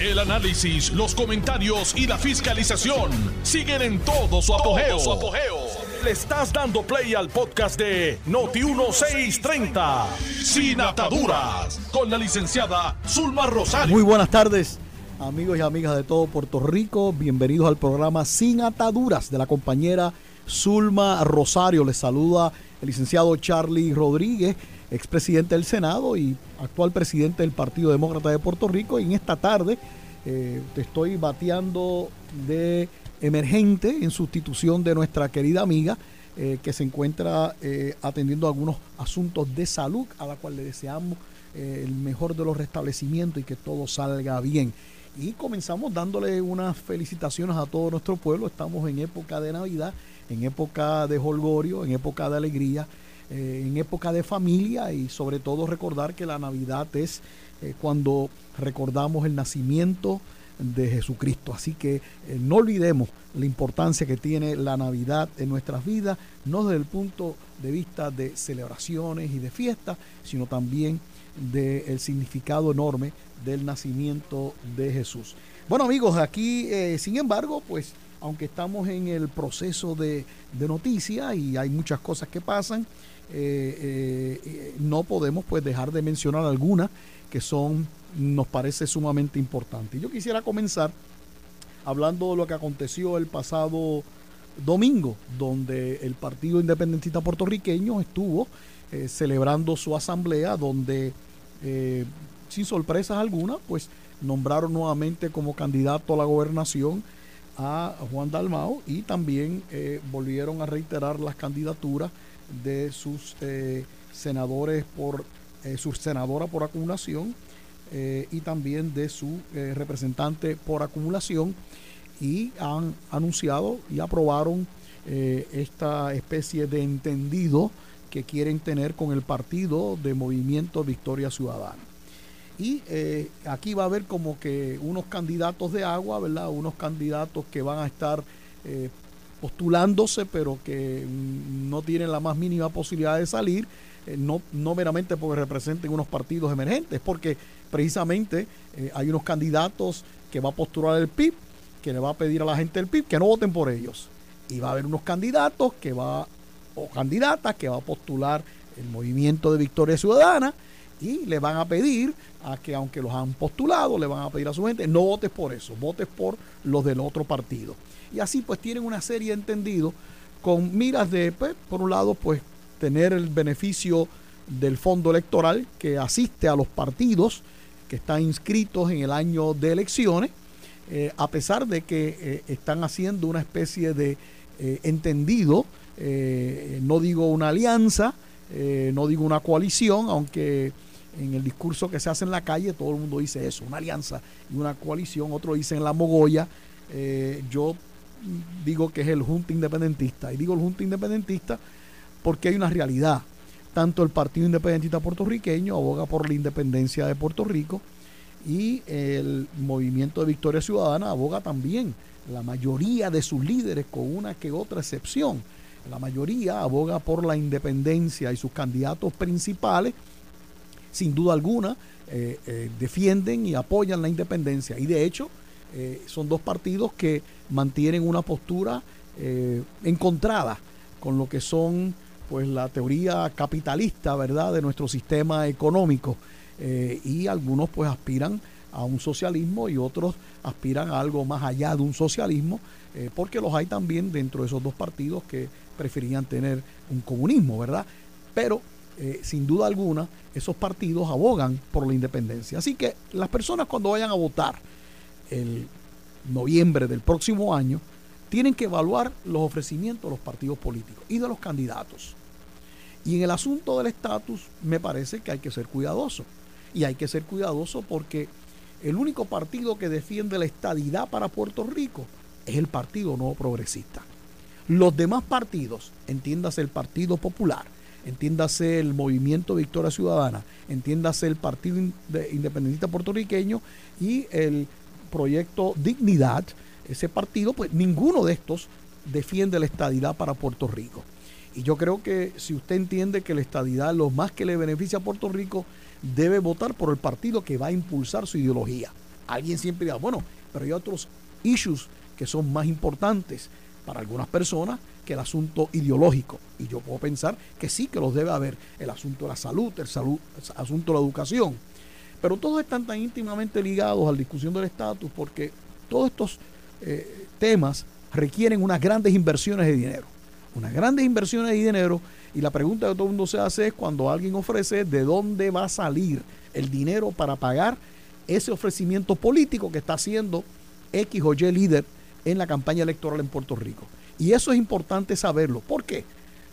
El análisis, los comentarios y la fiscalización siguen en todo su apogeo. Le estás dando play al podcast de Noti1630, Sin Ataduras, con la licenciada Zulma Rosario. Muy buenas tardes, amigos y amigas de todo Puerto Rico. Bienvenidos al programa Sin Ataduras de la compañera Zulma Rosario. Les saluda el licenciado Charlie Rodríguez expresidente del Senado y actual presidente del Partido Demócrata de Puerto Rico. Y en esta tarde eh, te estoy bateando de emergente en sustitución de nuestra querida amiga eh, que se encuentra eh, atendiendo algunos asuntos de salud a la cual le deseamos el mejor de los restablecimientos y que todo salga bien. Y comenzamos dándole unas felicitaciones a todo nuestro pueblo. Estamos en época de Navidad, en época de holgorio, en época de alegría. Eh, en época de familia y sobre todo recordar que la Navidad es eh, cuando recordamos el nacimiento de Jesucristo. Así que eh, no olvidemos la importancia que tiene la Navidad en nuestras vidas, no desde el punto de vista de celebraciones y de fiestas, sino también del significado enorme del nacimiento de Jesús. Bueno amigos, aquí sin embargo, pues aunque estamos en el proceso de, de noticias y hay muchas cosas que pasan, eh, eh, no podemos pues dejar de mencionar algunas que son, nos parece sumamente importantes. Yo quisiera comenzar hablando de lo que aconteció el pasado domingo, donde el Partido Independentista Puertorriqueño estuvo eh, celebrando su asamblea, donde sin sorpresas algunas, pues nombraron nuevamente como candidato a la gobernación a Juan Dalmao y también volvieron a reiterar las candidaturas de sus eh, senadores por eh, su senadora por acumulación eh, y también de su representante por acumulación y han anunciado y aprobaron esta especie de entendido que quieren tener con el partido de Movimiento Victoria Ciudadana. Y aquí va a haber como que unos candidatos de agua, ¿verdad? Unos candidatos que van a estar postulándose, pero que no tienen la más mínima posibilidad de salir, eh, no, no meramente porque representen unos partidos emergentes, porque precisamente eh, hay unos candidatos que va a postular el PIB, que le va a pedir a la gente del PIB que no voten por ellos. Y va a haber unos candidatos que va, o candidatas que va a postular el movimiento de Victoria Ciudadana y le van a pedir a que aunque los han postulado, le van a pedir a su gente, no votes por eso, votes por los del otro partido. Y así pues tienen una serie de entendidos con miras de, pues, por un lado, pues tener el beneficio del fondo electoral que asiste a los partidos que están inscritos en el año de elecciones, eh, a pesar de que eh, están haciendo una especie de eh, entendido, no digo una alianza, no digo una coalición, aunque en el discurso que se hace en la calle todo el mundo dice eso, una alianza y una coalición, otros dicen la mogolla, yo digo que es el Junta Independentista. Y digo el Junta Independentista porque hay una realidad. Tanto el Partido Independentista Puertorriqueño aboga por la independencia de Puerto Rico y el Movimiento de Victoria Ciudadana aboga también. La mayoría de sus líderes, con una que otra excepción, la mayoría aboga por la independencia y sus candidatos principales, sin duda alguna, eh, eh, defienden y apoyan la independencia. Y de hecho, eh, son dos partidos que mantienen una postura eh, encontrada con lo que son pues la teoría capitalista, ¿verdad?, de nuestro sistema económico. Eh, y algunos pues aspiran a un socialismo y otros aspiran a algo más allá de un socialismo, porque los hay también dentro de esos dos partidos que preferían tener un comunismo, ¿verdad? Pero sin duda alguna, esos partidos abogan por la independencia. Así que las personas cuando vayan a votar, el noviembre del próximo año, tienen que evaluar los ofrecimientos de los partidos políticos y de los candidatos. Y en el asunto del estatus me parece que hay que ser cuidadoso. Y hay que ser cuidadoso porque el único partido que defiende la estadidad para Puerto Rico es el Partido Nuevo Progresista. Los demás partidos, entiéndase el Partido Popular, entiéndase el Movimiento Victoria Ciudadana, entiéndase el Partido Independentista Puertorriqueño y el proyecto Dignidad, ese partido, pues ninguno de estos defiende la estadidad para Puerto Rico. Y yo creo que si usted entiende que la estadidad es lo más que le beneficia a Puerto Rico, debe votar por el partido que va a impulsar su ideología. Alguien siempre dirá, bueno, pero hay otros issues que son más importantes para algunas personas que el asunto ideológico. Y yo puedo pensar que sí, que los debe haber. El asunto de la salud, el, salud, asunto de la educación. Pero todos están tan íntimamente ligados a la discusión del estatus porque todos estos eh, temas requieren unas grandes inversiones de dinero. Unas grandes inversiones de dinero. Y la pregunta que todo el mundo se hace es cuando alguien ofrece de dónde va a salir el dinero para pagar ese ofrecimiento político que está haciendo X o Y líder en la campaña electoral en Puerto Rico. Y eso es importante saberlo. ¿Por qué?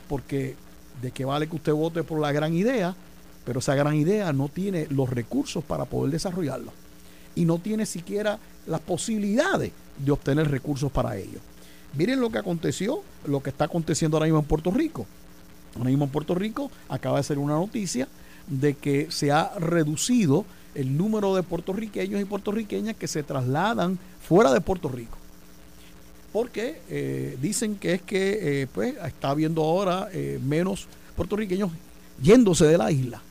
Porque de qué vale que usted vote por la gran idea, pero esa gran idea no tiene los recursos para poder desarrollarla. Y no tiene siquiera las posibilidades de obtener recursos para ello. Miren lo que aconteció, lo que está aconteciendo ahora mismo en Puerto Rico. Ahora mismo en Puerto Rico acaba de ser una noticia de que se ha reducido el número de puertorriqueños y puertorriqueñas que se trasladan fuera de Puerto Rico. Porque eh, dicen que es que eh, pues, está habiendo ahora eh, menos puertorriqueños yéndose de la isla.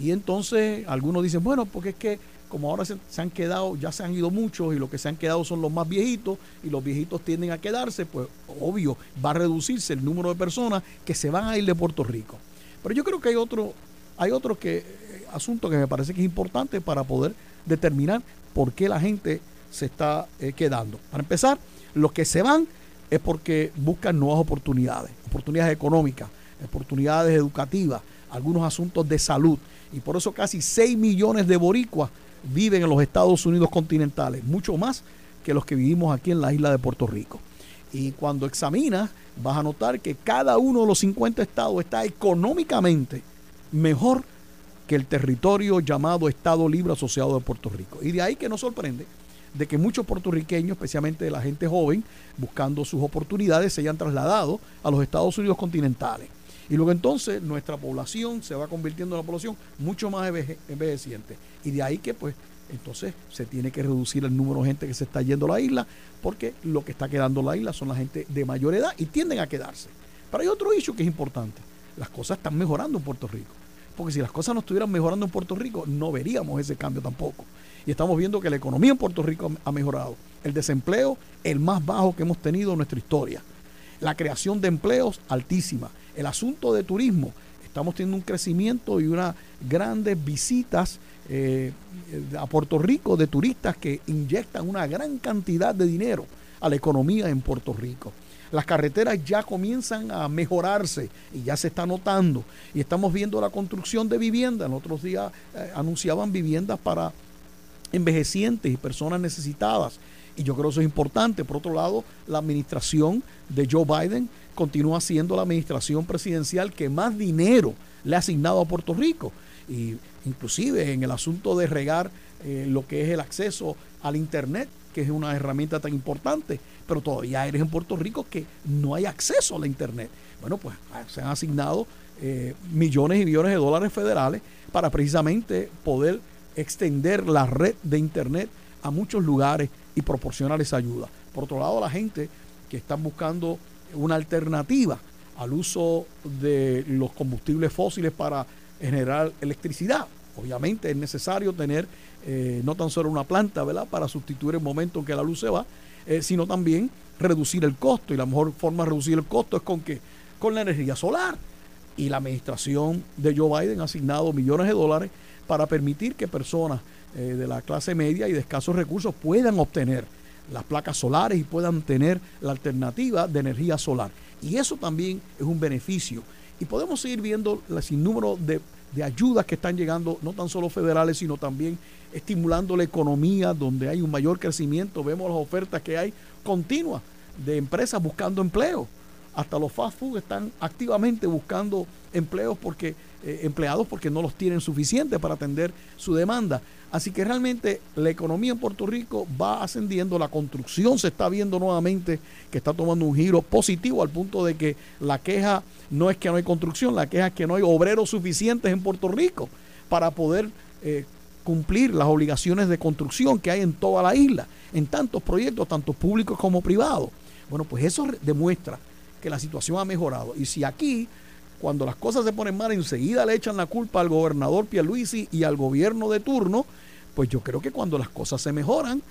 Y entonces algunos dicen, bueno, porque es que como ahora se, han quedado, ya se han ido muchos y los que se han quedado son los más viejitos y los viejitos tienden a quedarse, pues obvio va a reducirse el número de personas que se van a ir de Puerto Rico. Pero yo creo que hay otro, hay otro que, eh, asunto que me parece que es importante para poder determinar por qué la gente se está eh, quedando. Para empezar, los que se van es porque buscan nuevas oportunidades, oportunidades económicas, oportunidades educativas, algunos asuntos de salud. Y por eso casi 6 millones de boricuas viven en los Estados Unidos continentales, mucho más que los que vivimos aquí en la isla de Puerto Rico. Y cuando examinas, vas a notar que cada uno de los 50 estados está económicamente mejor que el territorio llamado Estado Libre Asociado de Puerto Rico. Y de ahí que nos sorprende de que muchos puertorriqueños, especialmente la gente joven, buscando sus oportunidades, se hayan trasladado a los Estados Unidos continentales. Y luego entonces nuestra población se va convirtiendo en una población mucho más envejeciente. Y de ahí que pues entonces se tiene que reducir el número de gente que se está yendo a la isla, porque lo que está quedando en la isla son la gente de mayor edad y tienden a quedarse. Pero hay otro hecho que es importante. Las cosas están mejorando en Puerto Rico. Porque si las cosas no estuvieran mejorando en Puerto Rico, no veríamos ese cambio tampoco. Y estamos viendo que la economía en Puerto Rico ha mejorado. El desempleo, el más bajo que hemos tenido en nuestra historia. La creación de empleos, altísima el asunto de turismo, estamos teniendo un crecimiento y unas grandes visitas eh, a Puerto Rico de turistas que inyectan una gran cantidad de dinero a la economía en Puerto Rico. Las carreteras ya comienzan a mejorarse y ya se está notando. Y estamos viendo la construcción de viviendas. En otros días eh, anunciaban viviendas para envejecientes y personas necesitadas. Y yo creo que eso es importante. Por otro lado, la administración de Joe Biden continúa siendo la administración presidencial que más dinero le ha asignado a Puerto Rico. Y inclusive en el asunto de regar eh, lo que es el acceso al Internet, que es una herramienta tan importante, pero todavía eres en Puerto Rico que no hay acceso a la Internet. Bueno, pues ah, se han asignado eh, millones y millones de dólares federales para precisamente poder extender la red de Internet a muchos lugares y proporcionar esa ayuda. Por otro lado, la gente que están buscando una alternativa al uso de los combustibles fósiles para generar electricidad. Obviamente es necesario tener eh, no tan solo una planta, ¿verdad?, para sustituir el momento en que la luz se va, eh, sino también reducir el costo. Y la mejor forma de reducir el costo es con que con la energía solar. Y la administración de Joe Biden ha asignado millones de dólares para permitir que personas eh, de la clase media y de escasos recursos puedan obtener las placas solares y puedan tener la alternativa de energía solar. Y eso también es un beneficio. Y podemos seguir viendo el sinnúmero de, de ayudas que están llegando, no tan solo federales, sino también estimulando la economía, donde hay un mayor crecimiento. Vemos las ofertas que hay continuas de empresas buscando empleo. Hasta los fast food están activamente buscando empleos porque eh, empleados porque no los tienen suficientes para atender su demanda. Así que realmente la economía en Puerto Rico va ascendiendo, la construcción se está viendo nuevamente que está tomando un giro positivo al punto de que la queja no es que no hay construcción, la queja es que no hay obreros suficientes en Puerto Rico para poder eh, cumplir las obligaciones de construcción que hay en toda la isla, en tantos proyectos, tanto públicos como privados. Bueno, pues eso demuestra que la situación ha mejorado. Y si aquí cuando las cosas se ponen mal, enseguida le echan la culpa al gobernador Pierluisi y al gobierno de turno, pues yo creo que cuando las cosas se mejoran,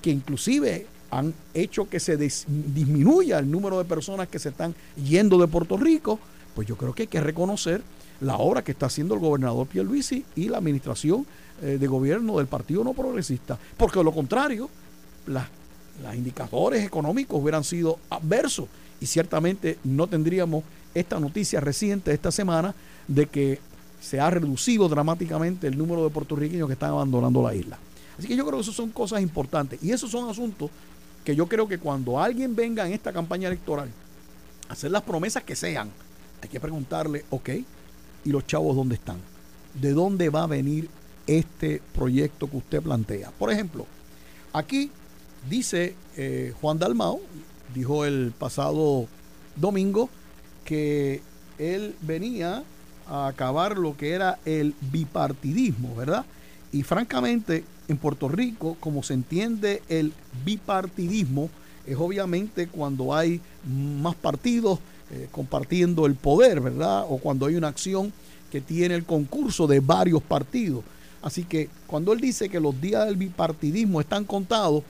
que inclusive han hecho que se disminuya el número de personas que se están yendo de Puerto Rico, pues yo creo que hay que reconocer la obra que está haciendo el gobernador Pierluisi y la administración eh, de gobierno del Partido No Progresista. Porque de lo contrario, los indicadores económicos hubieran sido adversos y ciertamente no tendríamos esta noticia reciente esta semana de que se ha reducido dramáticamente el número de puertorriqueños que están abandonando la isla. Así que yo creo que eso son cosas importantes y esos son asuntos que yo creo que cuando alguien venga en esta campaña electoral a hacer las promesas que sean, hay que preguntarle, ok, ¿y los chavos dónde están? ¿De dónde va a venir este proyecto que usted plantea? Por ejemplo, aquí dice eh, Juan Dalmao, dijo el pasado domingo, que él venía a acabar lo que era el bipartidismo, ¿verdad? Y francamente, en Puerto Rico, como se entiende el bipartidismo, es obviamente cuando hay más partidos eh, compartiendo el poder, ¿verdad? O cuando hay una acción que tiene el concurso de varios partidos. Así que cuando él dice que los días del bipartidismo están contados,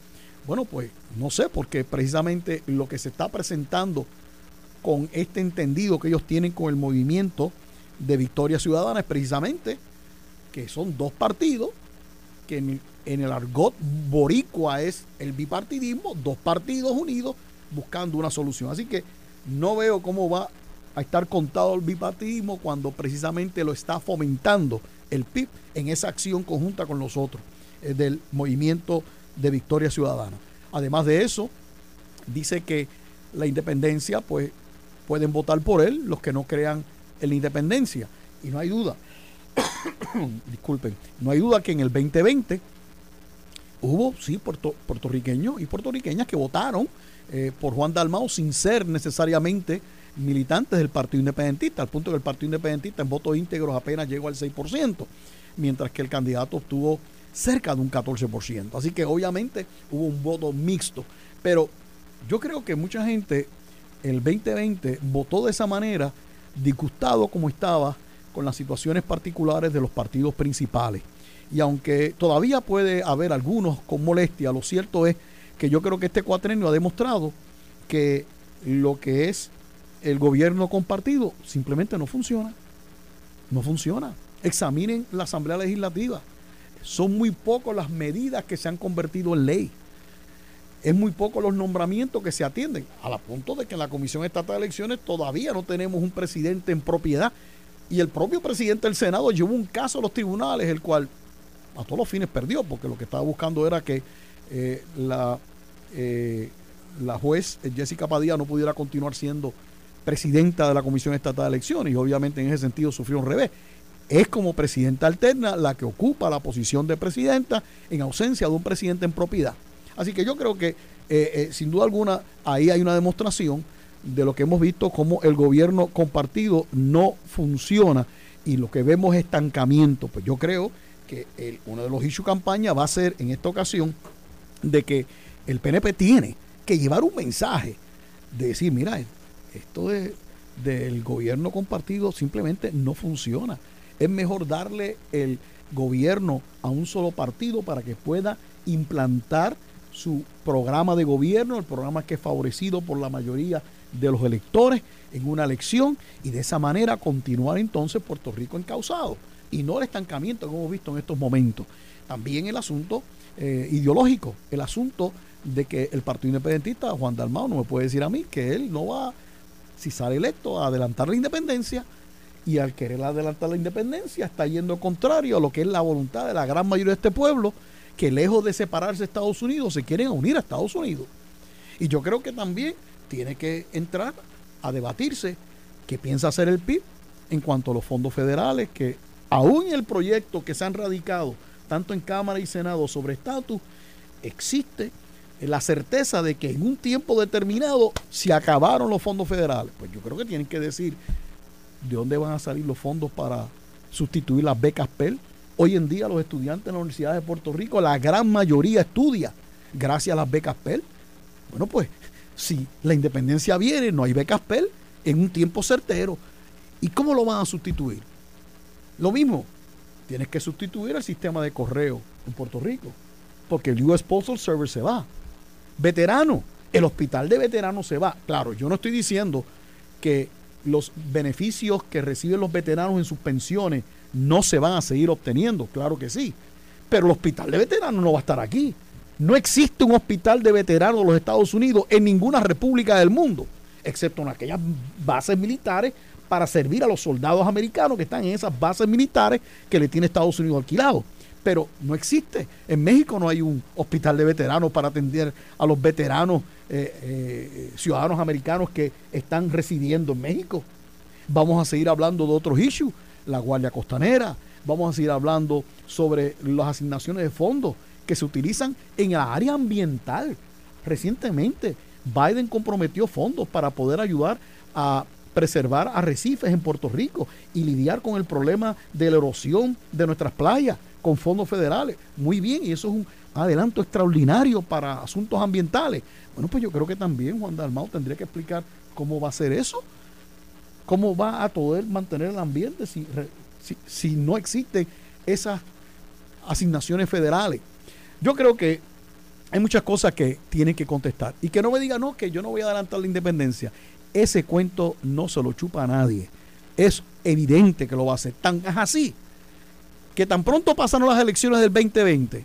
bueno, pues no sé, porque precisamente lo que se está presentando con este entendido que ellos tienen con el movimiento de Victoria Ciudadana es precisamente que son dos partidos que en, el argot boricua es el bipartidismo, dos partidos unidos buscando una solución. Así que no veo cómo va a estar contado el bipartidismo cuando precisamente lo está fomentando el PIB en esa acción conjunta con los otros eh, del movimiento de Victoria Ciudadana. Además de eso, dice que la independencia, pues pueden votar por él los que no crean en la independencia. Y no hay duda, disculpen, no hay duda que en el 2020 hubo, sí, puertorriqueños y puertorriqueñas que votaron eh, por Juan Dalmao sin ser necesariamente militantes del Partido Independentista, al punto que el Partido Independentista en votos íntegros apenas llegó al 6%, mientras que el candidato obtuvo cerca de un 14%. Así que obviamente hubo un voto mixto, pero yo creo que mucha gente el 2020 votó de esa manera, disgustado como estaba con las situaciones particulares de los partidos principales. Y aunque todavía puede haber algunos con molestia, lo cierto es que yo creo que este cuatrenio ha demostrado que lo que es el gobierno compartido simplemente no funciona. No funciona. Examinen la Asamblea Legislativa. Son muy pocas las medidas que se han convertido en ley es muy poco los nombramientos que se atienden, al punto de que en la Comisión Estatal de Elecciones todavía no tenemos un presidente en propiedad. Y el propio presidente del Senado llevó un caso a los tribunales, el cual a todos los fines perdió, porque lo que estaba buscando era que eh, la, eh, la juez Jessica Padilla no pudiera continuar siendo presidenta de la Comisión Estatal de Elecciones, y obviamente en ese sentido sufrió un revés. Es como presidenta alterna la que ocupa la posición de presidenta en ausencia de un presidente en propiedad. Así que yo creo que eh, eh, sin duda alguna ahí hay una demostración de lo que hemos visto como el gobierno compartido no funciona y lo que vemos es estancamiento. Pues yo creo que uno de los issues campaña va a ser en esta ocasión de que el PNP tiene que llevar un mensaje de decir, mira, esto del gobierno compartido simplemente no funciona. Es mejor darle el gobierno a un solo partido para que pueda implantar su programa de gobierno, el programa que es favorecido por la mayoría de los electores en una elección y de esa manera continuar entonces Puerto Rico encausado y no el estancamiento que hemos visto en estos momentos. También el asunto eh, ideológico, el asunto de que el Partido Independentista, Juan Dalmao, no me puede decir a mí que él no va, si sale electo, a adelantar la independencia y al querer adelantar la independencia está yendo contrario a lo que es la voluntad de la gran mayoría de este pueblo que lejos de separarse de Estados Unidos se quieren unir a Estados Unidos. Y yo creo que también tiene que entrar a debatirse qué piensa hacer el PIB en cuanto a los fondos federales, que aún el proyecto que se han radicado tanto en Cámara y Senado sobre estatus, existe la certeza de que en un tiempo determinado se acabaron los fondos federales. Pues yo creo que tienen que decir de dónde van a salir los fondos para sustituir las becas PEL, Hoy en día los estudiantes en la Universidad de Puerto Rico, la gran mayoría estudia gracias a las becas PEL. Bueno, pues si la independencia viene, no hay becas PEL en un tiempo certero. ¿Y cómo lo van a sustituir? Lo mismo, tienes que sustituir el sistema de correo en Puerto Rico, porque el US Postal Service se va. Veterano, el hospital de veteranos se va. Claro, yo no estoy diciendo que los beneficios que reciben los veteranos en sus pensiones no se van a seguir obteniendo, claro que sí. Pero el hospital de veteranos no va a estar aquí. No existe un hospital de veteranos de los Estados Unidos en ninguna república del mundo, excepto en aquellas bases militares para servir a los soldados americanos que están en esas bases militares que le tiene Estados Unidos alquilado. Pero no existe. En México no hay un hospital de veteranos para atender a los veteranos eh, eh, ciudadanos americanos que están residiendo en México. Vamos a seguir hablando de otros issues, la Guardia Costanera, vamos a seguir hablando sobre las asignaciones de fondos que se utilizan en el área ambiental. Recientemente, Biden comprometió fondos para poder ayudar a preservar arrecifes en Puerto Rico y lidiar con el problema de la erosión de nuestras playas con fondos federales. Muy bien, y eso es un adelanto extraordinario para asuntos ambientales. Bueno, pues yo creo que también Juan Dalmau tendría que explicar cómo va a ser eso. ¿Cómo va a poder mantener el ambiente si, si, no existen esas asignaciones federales? Yo creo que hay muchas cosas que tienen que contestar. Y que no me digan, no, que yo no voy a adelantar la independencia. Ese cuento no se lo chupa a nadie. Es evidente que lo va a hacer. Tan es así que tan pronto pasaron las elecciones del 2020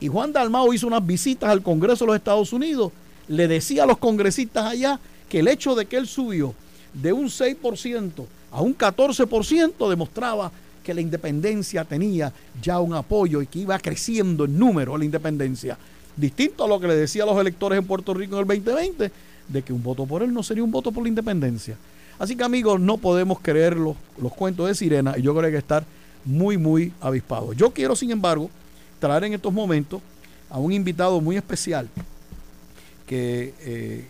y Juan Dalmao hizo unas visitas al Congreso de los Estados Unidos, le decía a los congresistas allá que el hecho de que él subió de un 6% a un 14% demostraba que la independencia tenía ya un apoyo y que iba creciendo en número la independencia. Distinto a lo que le decía a los electores en Puerto Rico en el 2020, de que un voto por él no sería un voto por la independencia. Así que amigos, no podemos creer los, los cuentos de sirena y yo creo que hay que estar muy, muy avispados. Yo quiero, sin embargo, traer en estos momentos a un invitado muy especial que eh,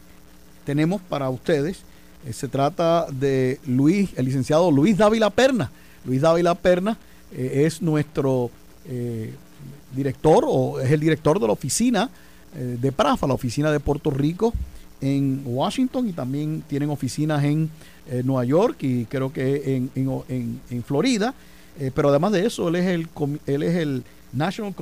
tenemos para ustedes. Eh, se trata de Luis, el licenciado Luis Dávila Perna. Luis Dávila Perna eh, es nuestro director o es el director de la oficina de PRAFA, la oficina de Puerto Rico en Washington y también tienen oficinas en Nueva York y creo que en, en, en Florida. pero además de eso, él es el, él es el National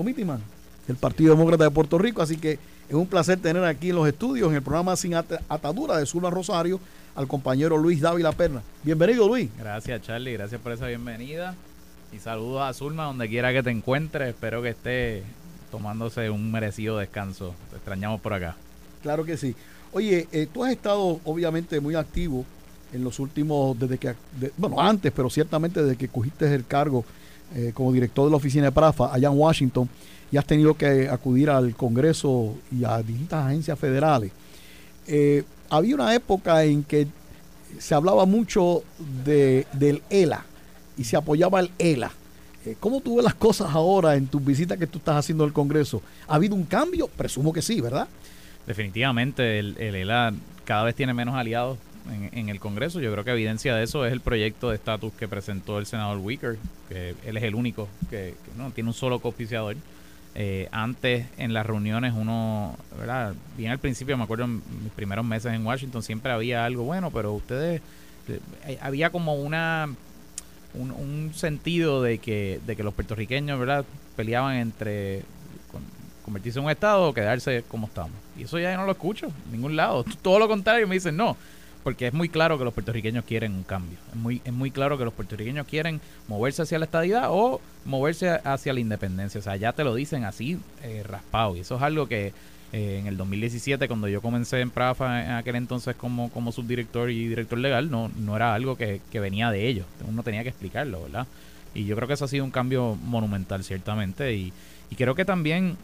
del Partido Demócrata de Puerto Rico. Así que es un placer tener aquí en los estudios, en el programa Sin Atadura de Zulma Rosario, al compañero Luis Dávila Perna. Bienvenido, Luis. Gracias, Charlie. Gracias por esa bienvenida. Y saludos a Zulma donde quiera que te encuentres. Espero que esté tomándose un merecido descanso. Te extrañamos por acá. Claro que sí. Oye, eh, tú has estado obviamente muy activo en los últimos, desde que, bueno, antes, pero ciertamente desde que cogiste el cargo eh, como director de la oficina de Prafa allá en Washington y has tenido que acudir al Congreso y a distintas agencias federales. Eh, había una época en que se hablaba mucho de, del ELA y se apoyaba el ELA. Eh, ¿Cómo tú ves las cosas ahora en tus visitas que tú estás haciendo al Congreso? ¿Ha habido un cambio? Presumo que sí, ¿verdad? Definitivamente, el, el ELA cada vez tiene menos aliados en, el Congreso. Yo creo que evidencia de eso es el proyecto de estatus que presentó el senador Wicker, que él es el único que, no tiene un solo copiciador. Eh, antes en las reuniones uno, ¿verdad? Bien al principio, me acuerdo en mis primeros meses en Washington, siempre había algo bueno, pero ustedes, eh, había como una, un, sentido de que, de que los puertorriqueños, ¿verdad? Peleaban entre convertirse en un estado o quedarse como estamos. Y eso ya no lo escucho en ningún lado. Todo lo contrario, me dicen, no, porque es muy claro que los puertorriqueños quieren un cambio. Es muy, es muy claro que los puertorriqueños quieren moverse hacia la estadidad o moverse hacia la independencia. O sea, ya te lo dicen así eh, raspado. Y eso es algo que eh, en el 2017, cuando yo comencé en Prafa en aquel entonces como, como subdirector y director legal, no, no era algo que, venía de ellos. Uno tenía que explicarlo, ¿verdad? Y yo creo que eso ha sido un cambio monumental, ciertamente. Y, y creo que también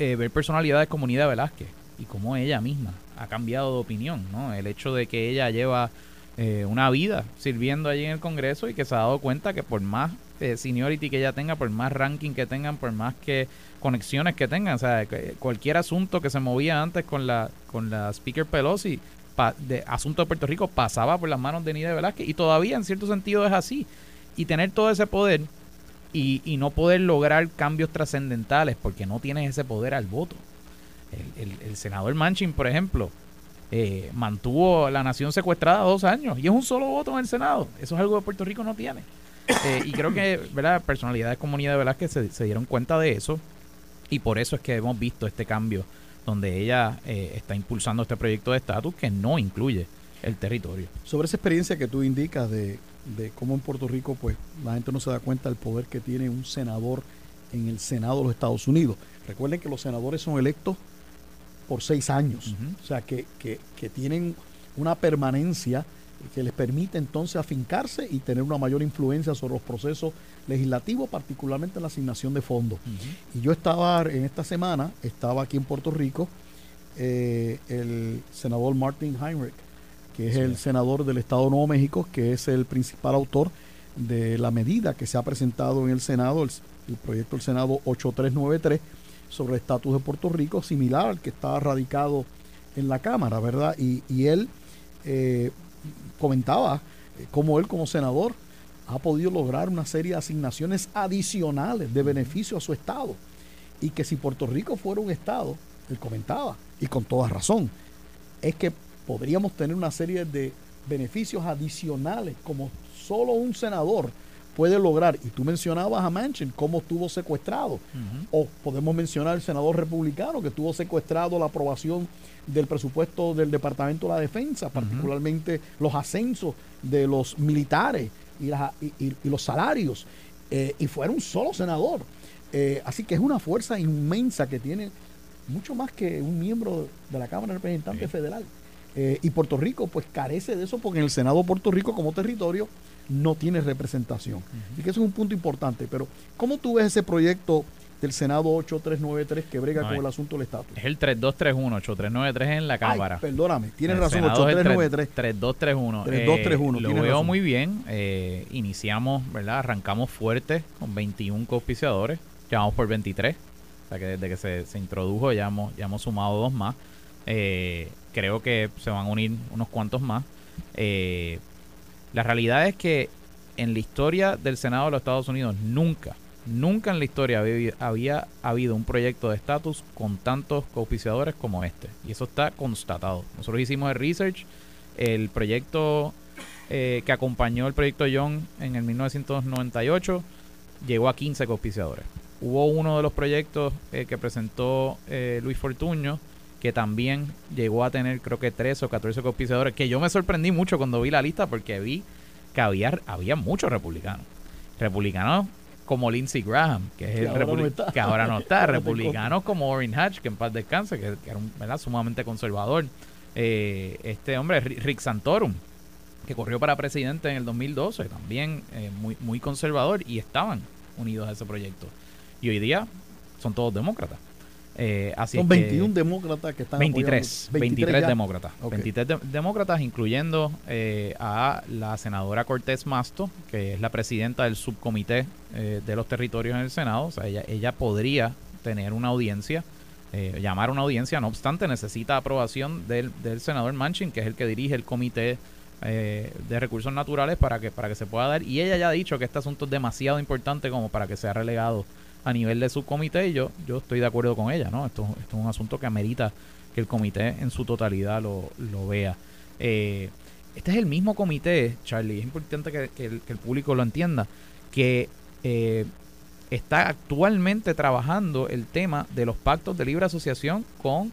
eh, ver personalidades como Unida Velázquez y como ella misma ha cambiado de opinión, ¿no? El hecho de que ella lleva eh, una vida sirviendo allí en el Congreso y que se ha dado cuenta que por más eh, seniority que ella tenga, por más ranking que tengan, por más que conexiones que tengan, o sea, cualquier asunto que se movía antes con la con la Speaker Pelosi, de asunto de Puerto Rico, pasaba por las manos de Nida Velázquez y todavía en cierto sentido es así. Y tener todo ese poder y, y no poder lograr cambios trascendentales porque no tienes ese poder al voto el, senador Manchin, por ejemplo, eh, mantuvo la nación secuestrada dos años y es un solo voto en el Senado. Eso es algo que Puerto Rico no tiene. Eh, y creo que, ¿verdad? Personalidades comunidades, ¿verdad? Que se, se, dieron cuenta de eso. Y por eso es que hemos visto este cambio donde ella eh, está impulsando este proyecto de estatus que no incluye el territorio. Sobre esa experiencia que tú indicas de, de cómo en Puerto Rico, pues la gente no se da cuenta del poder que tiene un senador en el Senado de los Estados Unidos. Recuerden que los senadores son electos por seis años, o sea, que, que, que tienen una permanencia que les permite entonces afincarse y tener una mayor influencia sobre los procesos legislativos, particularmente en la asignación de fondos. Uh -huh. Y yo estaba en esta semana, estaba aquí en Puerto Rico, eh, el senador Martin Heinrich, que es sí. el senador del Estado de Nuevo México, que es el principal autor de la medida que se ha presentado en el Senado, el, el proyecto del Senado 8393 sobre el estatus de Puerto Rico, similar al que está radicado en la Cámara, ¿verdad? Y, y él eh, comentaba eh, cómo él como senador ha podido lograr una serie de asignaciones adicionales de beneficio a su Estado. Y que si Puerto Rico fuera un Estado, él comentaba, y con toda razón, es que podríamos tener una serie de beneficios adicionales como solo un senador puede lograr. Y tú mencionabas a Manchin, cómo estuvo secuestrado. Uh -huh. O podemos mencionar al senador republicano que tuvo secuestrado la aprobación del presupuesto del Departamento de la Defensa, particularmente uh -huh. los ascensos de los militares y, la, y, y, y los salarios. Eh, y fuera un solo senador. Eh, así que es una fuerza inmensa que tiene mucho más que un miembro de la Cámara de Representantes sí. Federal. Eh, y Puerto Rico pues carece de eso porque en el Senado de Puerto Rico como territorio no tiene representación. Uh -huh. Y que eso es un punto importante. Pero, ¿cómo tú ves ese proyecto del Senado 8393 que brega no, con el asunto del estatus? Es el 3231, 8393 en la Cámara. Ay, perdóname, tienes el razón, 8393. 3231. 3231. Eh, lo veo razón. muy bien. Eh, iniciamos, ¿verdad? Arrancamos fuerte con 21 coauspiciadores. Ya vamos por 23. O sea que desde que se, se introdujo ya hemos, ya hemos sumado dos más. Eh, creo que se van a unir unos cuantos más. Eh, la realidad es que en la historia del Senado de los Estados Unidos nunca, nunca en la historia había, habido un proyecto de estatus con tantos coauspiciadores como este. Y eso está constatado. Nosotros hicimos el research, el proyecto eh, que acompañó el proyecto John en el 1998 llegó a 15 coauspiciadores. Hubo uno de los proyectos eh, que presentó eh, Luis Fortuño que también llegó a tener creo que 13 o 14 coauspiciadores, que yo me sorprendí mucho cuando vi la lista porque vi que había, había muchos republicanos. Republicanos como Lindsey Graham, que es que el ahora no que ahora no está, republicanos como Orrin Hatch, que en paz descanse, que, que era un ¿verdad? sumamente conservador. Eh, este hombre, Rick Santorum, que corrió para presidente en el 2012, también eh, muy, muy conservador, y estaban unidos a ese proyecto. Y hoy día son todos demócratas. Eh, así Son 21 demócratas que están 23, 23, 23 demócratas. Okay. 23 de demócratas, incluyendo eh, a la senadora Cortés Masto, que es la presidenta del subcomité eh, de los territorios en el Senado. O sea, ella, ella podría tener una audiencia, eh, llamar una audiencia, no obstante, necesita aprobación del, del senador Manchin, que es el que dirige el comité eh, de recursos naturales para que, para que se pueda dar. Y ella ya ha dicho que este asunto es demasiado importante como para que sea relegado a nivel de subcomité y yo, yo estoy de acuerdo con ella, ¿no? Esto, esto es un asunto que amerita que el comité en su totalidad lo, lo vea. Eh, este es el mismo comité, Charlie, es importante que, que el, público lo entienda, que eh, está actualmente trabajando el tema de los pactos de libre asociación con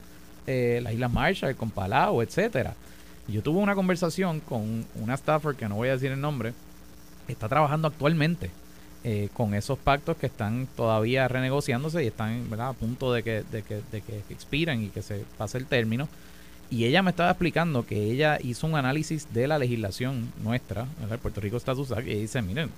eh, las Islas Marshall, con Palau, etcétera. Yo tuve una conversación con una staffer que no voy a decir el nombre, está trabajando actualmente eh, con esos pactos que están todavía renegociándose y están ¿verdad? a punto de que, de, que, de que expiren y que se pase el término. Y ella me estaba explicando que ella hizo un análisis de la legislación nuestra, ¿verdad? Puerto Rico Act, y dice, miren,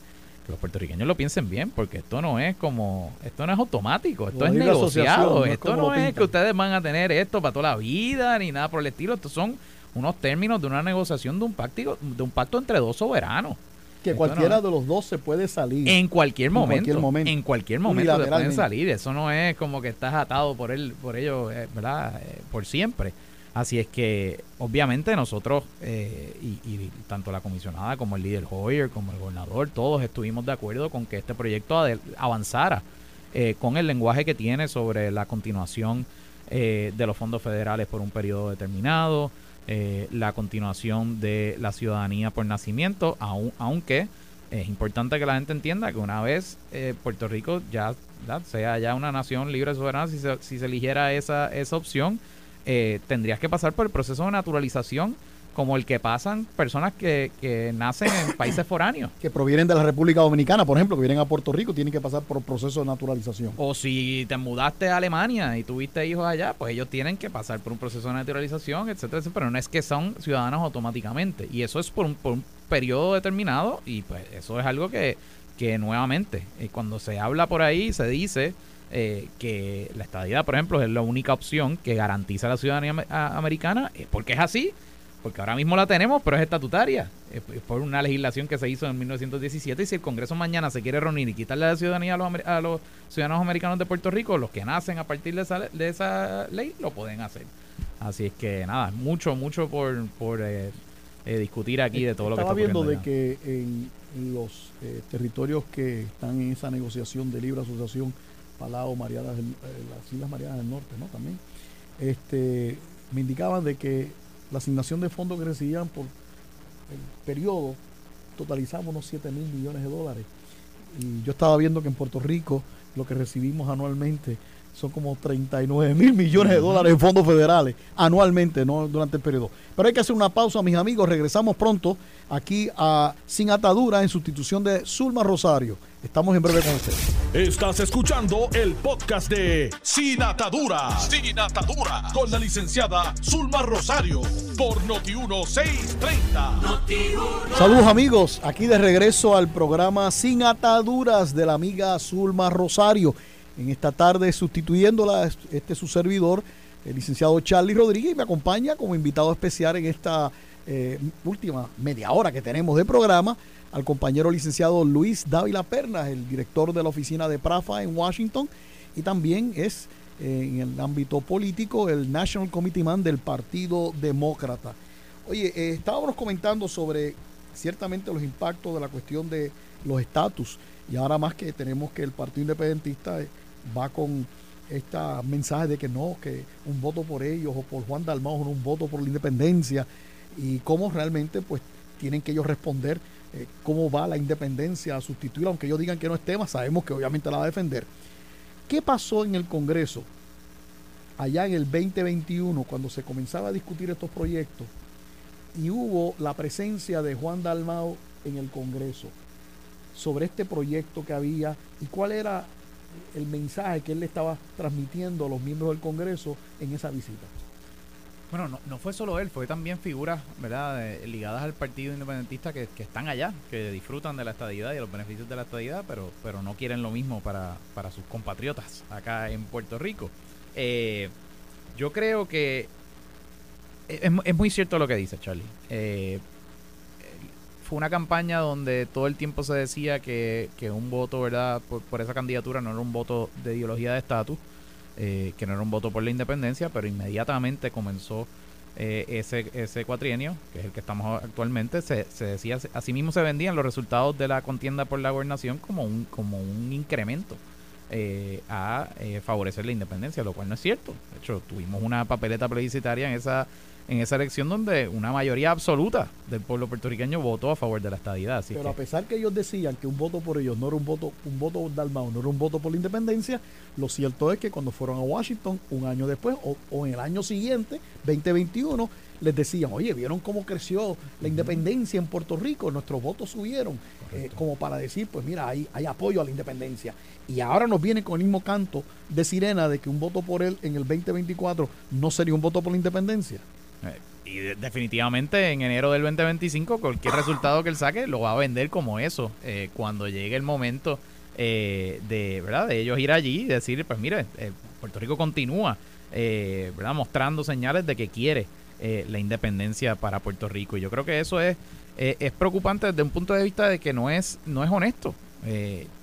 que los puertorriqueños lo piensen bien, porque esto no es como, esto no es automático, esto es negociado, no esto es no es que ustedes van a tener esto para toda la vida, ni nada por el estilo, estos son unos términos de una negociación de un pacto, de un pacto entre dos soberanos que cualquiera no. de los dos se puede salir. En cualquier momento. En cualquier momento, en cualquier momento se pueden salir. Eso no es como que estás atado por él, por ello, eh, ¿verdad? Eh, por siempre. Así es que, obviamente, nosotros, eh, y, y, tanto la comisionada como el líder Hoyer, como el gobernador, todos estuvimos de acuerdo con que este proyecto avanzara eh, con el lenguaje que tiene sobre la continuación eh, de los fondos federales por un periodo determinado, eh, la continuación de la ciudadanía por nacimiento, aun, aunque es importante que la gente entienda que una vez eh, Puerto Rico ya sea ya una nación libre soberana, si se, si se eligiera esa, esa opción, eh, tendrías que pasar por el proceso de naturalización como el que pasan personas que, que nacen en países foráneos. Que provienen de la República Dominicana, por ejemplo, que vienen a Puerto Rico, tienen que pasar por proceso de naturalización. O si te mudaste a Alemania y tuviste hijos allá, pues ellos tienen que pasar por un proceso de naturalización, etcétera, etcétera. Pero no es que son ciudadanos automáticamente. Y eso es por un, por un periodo determinado y pues eso es algo que, que nuevamente, eh, cuando se habla por ahí, se dice eh, que la estadidad, por ejemplo, es la única opción que garantiza la ciudadanía americana, es porque es así, porque ahora mismo la tenemos, pero es estatutaria, es, por una legislación que se hizo en 1917 y si el Congreso mañana se quiere reunir y quitarle la ciudadanía a los, a los ciudadanos americanos de Puerto Rico, los que nacen a partir de esa, de esa ley, lo pueden hacer. Así es que nada, mucho, mucho por, por eh, eh, discutir aquí de todo lo que está viendo de que en, los eh, territorios que están en esa negociación de libre asociación, Palau, Marianas, eh, las Islas Marianas del Norte, ¿no? También, este, me indicaban de que la asignación de fondos que recibían por el periodo totalizaba unos 7 mil millones de dólares. Y yo estaba viendo que en Puerto Rico lo que recibimos anualmente son como 39 mil millones de dólares en fondos federales anualmente, no durante el periodo. Pero hay que hacer una pausa, mis amigos. Regresamos pronto aquí a Sin Atadura en sustitución de Zulma Rosario. Estamos en breve con ustedes. Estás escuchando el podcast de Sin Atadura. Sin Atadura. Con la licenciada Zulma Rosario. Por Noti1630. Noti Saludos amigos. Aquí de regreso al programa Sin Ataduras de la amiga Zulma Rosario en esta tarde sustituyéndola este su servidor, el licenciado Charlie Rodríguez, y me acompaña como invitado especial en esta eh, última media hora que tenemos de programa al compañero licenciado Luis Dávila Pernas, el director de la oficina de PRAFA en Washington, y también es eh, en el ámbito político el National Committee Man del Partido Demócrata. Oye, eh, estábamos comentando sobre ciertamente los impactos de la cuestión de los estatus, y ahora más que tenemos que el Partido Independentista va con esta mensaje de que no, que un voto por ellos o por Juan Dalmau no un voto por la independencia y cómo realmente pues tienen que ellos responder eh, cómo va la independencia a sustituir, aunque ellos digan que no es tema, sabemos que obviamente la va a defender. ¿Qué pasó en el Congreso allá en el 2021 cuando se comenzaba a discutir estos proyectos y hubo la presencia de Juan Dalmau en el Congreso sobre este proyecto que había y cuál era el mensaje que él le estaba transmitiendo a los miembros del Congreso en esa visita. Bueno, no, no fue solo él, fue también figuras ¿verdad? ligadas al Partido Independentista que, están allá, que disfrutan de la estadidad y de los beneficios de la estadidad, pero, pero no quieren lo mismo para, para sus compatriotas acá en Puerto Rico. Eh, yo creo que es, es, muy cierto lo que dice Charlie. Eh, fue una campaña donde todo el tiempo se decía que, un voto, ¿verdad?, por, esa candidatura no era un voto de ideología de estatus, eh, que no era un voto por la independencia, pero inmediatamente comenzó eh, ese, ese cuatrienio, que es el que estamos actualmente, se, se decía, asimismo se vendían los resultados de la contienda por la gobernación como un, como un incremento. Eh, a favorecer la independencia, lo cual no es cierto. De hecho, tuvimos una papeleta plebiscitaria en esa en esa elección donde una mayoría absoluta del pueblo puertorriqueño votó a favor de la estadidad. Pero a pesar que ellos decían que un voto por ellos no era un voto, un voto Dalmau, no era un voto por la independencia, lo cierto es que cuando fueron a Washington un año después o, en el año siguiente, 2021, les decían, oye, ¿vieron cómo creció la independencia en Puerto Rico? Nuestros votos subieron, eh, como para decir, pues mira, hay, hay apoyo a la independencia. Y ahora nos viene con el mismo canto de sirena de que un voto por él en el 2024 no sería un voto por la independencia. Y definitivamente en enero del 2025 cualquier resultado que él saque lo va a vender como eso. Eh, cuando llegue el momento eh, de, ¿verdad? de ellos ir allí y decir, pues mire, eh, Puerto Rico continúa ¿verdad? mostrando señales de que quiere la independencia para Puerto Rico. Y yo creo que eso es, es preocupante desde un punto de vista de que no es, no es honesto.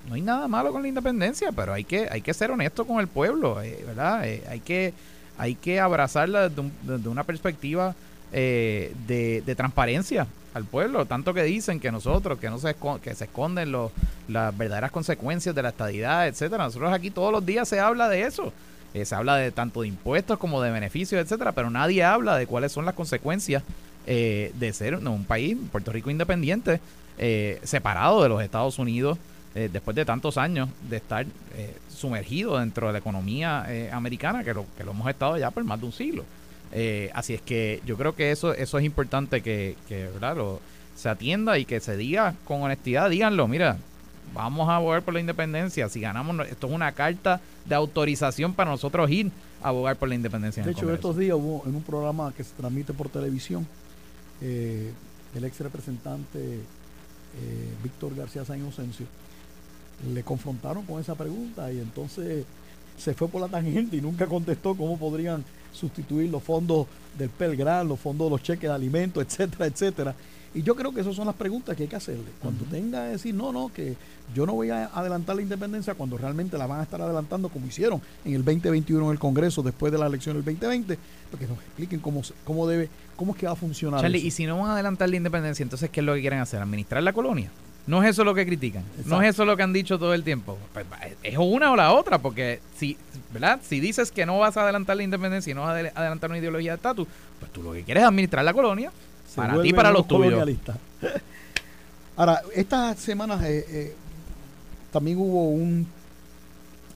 no hay nada malo con la independencia, pero hay que, hay que ser honesto con el pueblo, ¿verdad? hay que hay que abrazarla desde, una perspectiva eh, de, transparencia al pueblo, tanto que dicen que nosotros, que no se, que se esconden los, las verdaderas consecuencias de la estadidad, etcétera. Nosotros aquí todos los días se habla de eso. Eh, se habla de tanto de impuestos como de beneficios, etcétera, pero nadie habla de cuáles son las consecuencias eh, de ser un país, Puerto Rico independiente, eh, separado de los Estados Unidos, eh, después de tantos años de estar sumergido dentro de la economía americana, que lo, que lo hemos estado ya por más de un siglo. así es que yo creo que eso, eso es importante que, que ¿verdad? se atienda y que se diga con honestidad, díganlo, mira, vamos a abogar por la independencia. Si ganamos, esto es una carta de autorización para nosotros ir a abogar por la independencia. De hecho, estos días hubo en un programa que se transmite por televisión, eh, el ex representante eh, Víctor García San Inocencio, le confrontaron con esa pregunta y entonces se fue por la tangente y nunca contestó cómo podrían sustituir los fondos del Pelgran, los fondos de los cheques de alimentos, etcétera, etcétera. Y yo creo que esas son las preguntas que hay que hacerle. Cuando tenga que decir, no, no, que yo no voy a adelantar la independencia cuando realmente la van a estar adelantando como hicieron en el 2021 en el Congreso después de la elección del 2020, porque nos expliquen cómo, cómo debe, cómo es que va a funcionar. Charlie, y si no van a adelantar la independencia, entonces ¿qué es lo que quieren hacer? ¿Administrar la colonia? No es eso lo que critican, no es eso lo que han dicho todo el tiempo. Pues, es una o la otra, porque si, ¿verdad? Si dices que no vas a adelantar la independencia y no vas a adelantar una ideología de estatus, pues tú lo que quieres es administrar la colonia para ti, para los tuyos. Ahora, estas semanas eh, eh, también hubo un,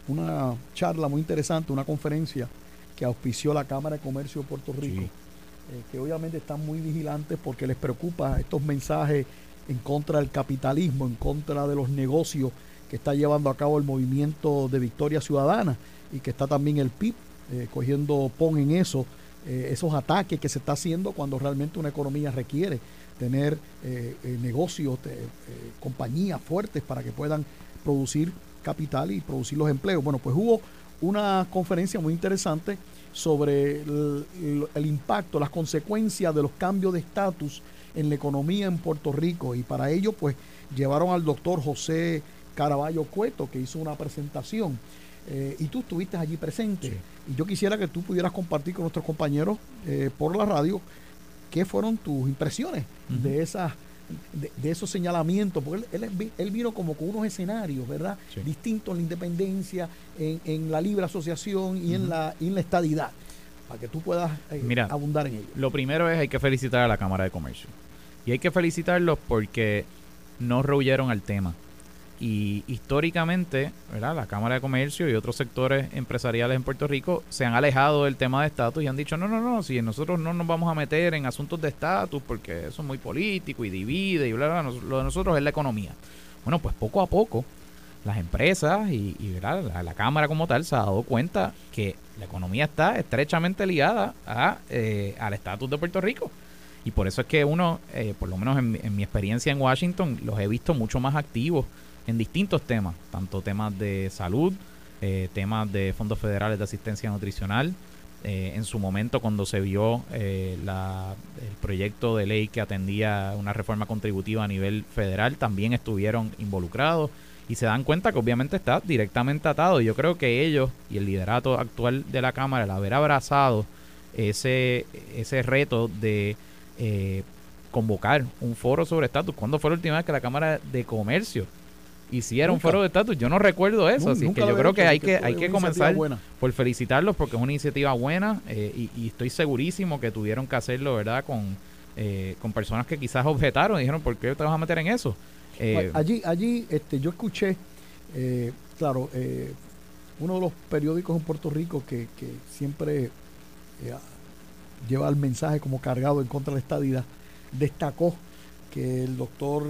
una charla muy interesante, una conferencia que auspició la Cámara de Comercio de Puerto Rico, eh, que obviamente están muy vigilantes porque les preocupa estos mensajes en contra del capitalismo, en contra de los negocios que está llevando a cabo el movimiento de Victoria Ciudadana y que está también el PIB cogiendo pon en eso eh, esos ataques que se está haciendo cuando realmente una economía requiere tener eh, eh, negocios, compañías fuertes para que puedan producir capital y producir los empleos. Bueno, pues hubo una conferencia muy interesante sobre el, impacto, las consecuencias de los cambios de estatus en la economía en Puerto Rico y para ello pues llevaron al doctor José Caraballo Cueto que hizo una presentación eh, y tú estuviste allí presente. Y yo quisiera que tú pudieras compartir con nuestros compañeros eh, por la radio qué fueron tus impresiones de esas de, esos señalamientos, porque él, él, vino como con unos escenarios, ¿verdad? Distintos en la independencia, en, la libre asociación y, en la, en la estadidad, para que tú puedas eh, abundar en ello. Lo primero es hay que felicitar a la Cámara de Comercio. Y hay que felicitarlos porque no rehuyeron al tema. Y históricamente, ¿verdad? la Cámara de Comercio y otros sectores empresariales en Puerto Rico se han alejado del tema de estatus y han dicho, no, no, no, si nosotros no nos vamos a meter en asuntos de estatus porque eso es muy político y divide y bla, bla, lo de nosotros es la economía. Bueno, pues poco a poco las empresas y, ¿verdad? La, Cámara como tal se ha dado cuenta que la economía está estrechamente ligada a, eh, al estatus de Puerto Rico. Y por eso es que uno, eh, por lo menos en, mi experiencia en Washington, los he visto mucho más activos en distintos temas, tanto temas de salud, eh, temas de fondos federales de asistencia nutricional. Eh, en su momento, cuando se vio eh, el proyecto de ley que atendía una reforma contributiva a nivel federal, también estuvieron involucrados y se dan cuenta que obviamente está directamente atado. Yo creo que ellos y el liderato actual de la Cámara, el haber abrazado ese, ese reto de convocar un foro sobre estatus. ¿Cuándo fue la última vez que la Cámara de Comercio hiciera un foro de estatus. Yo no recuerdo eso, así que yo creo que hay que, hay que comenzar por felicitarlos porque es una iniciativa buena eh, y, estoy segurísimo que tuvieron que hacerlo, ¿verdad? Con, eh, con personas que quizás objetaron y dijeron, ¿por qué te vas a meter en eso? Eh, allí, allí este, yo escuché, claro, uno de los periódicos en Puerto Rico que, que siempre lleva el mensaje como cargado en contra de la estadidad, destacó que el doctor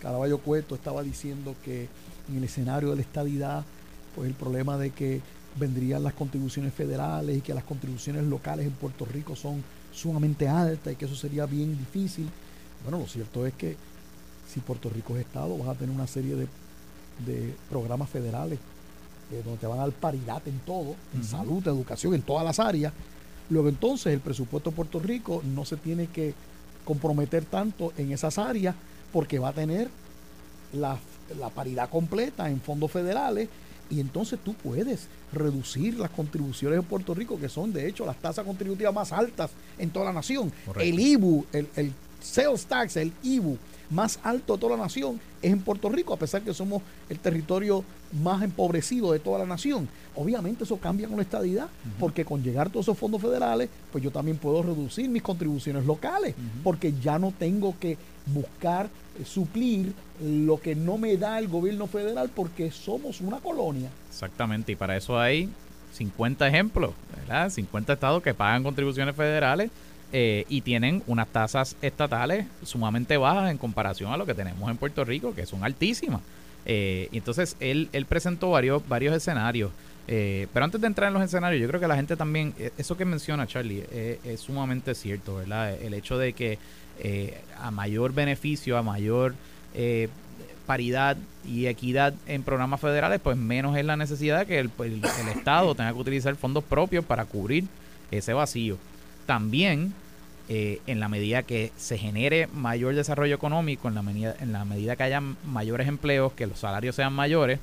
Caraballo Cueto estaba diciendo que en el escenario de la estadidad, pues el problema de que vendrían las contribuciones federales y que las contribuciones locales en Puerto Rico son sumamente altas y que eso sería bien difícil. Bueno, lo cierto es que si Puerto Rico es Estado, vas a tener una serie de, programas federales eh, donde te van a dar paridad en todo, en salud, educación, en todas las áreas. Luego entonces el presupuesto de Puerto Rico no se tiene que comprometer tanto en esas áreas porque va a tener la, paridad completa en fondos federales y entonces tú puedes reducir las contribuciones de Puerto Rico, que son de hecho las tasas contributivas más altas en toda la nación. El IBU, el, sales tax, el IBU, más alto de toda la nación es en Puerto Rico, a pesar que somos el territorio más empobrecido de toda la nación. Obviamente eso cambia con la estadidad, porque con llegar todos esos fondos federales, pues yo también puedo reducir mis contribuciones locales, porque ya no tengo que buscar eh, suplir lo que no me da el gobierno federal porque somos una colonia. Exactamente, y para eso hay 50 ejemplos, ¿verdad? 50 estados que pagan contribuciones federales eh, y tienen unas tasas estatales sumamente bajas en comparación a lo que tenemos en Puerto Rico, que son altísimas. Eh, entonces él, él presentó varios, varios escenarios. Eh, pero antes de entrar en los escenarios, yo creo que la gente también, eso que menciona Charlie, es sumamente cierto, ¿verdad? El hecho de que a mayor beneficio, a mayor paridad y equidad en programas federales, pues menos es la necesidad que el, el Estado tenga que utilizar fondos propios para cubrir ese vacío también eh, en la medida que se genere mayor desarrollo económico, en la, medida, en la medida que haya mayores empleos, que los salarios sean mayores,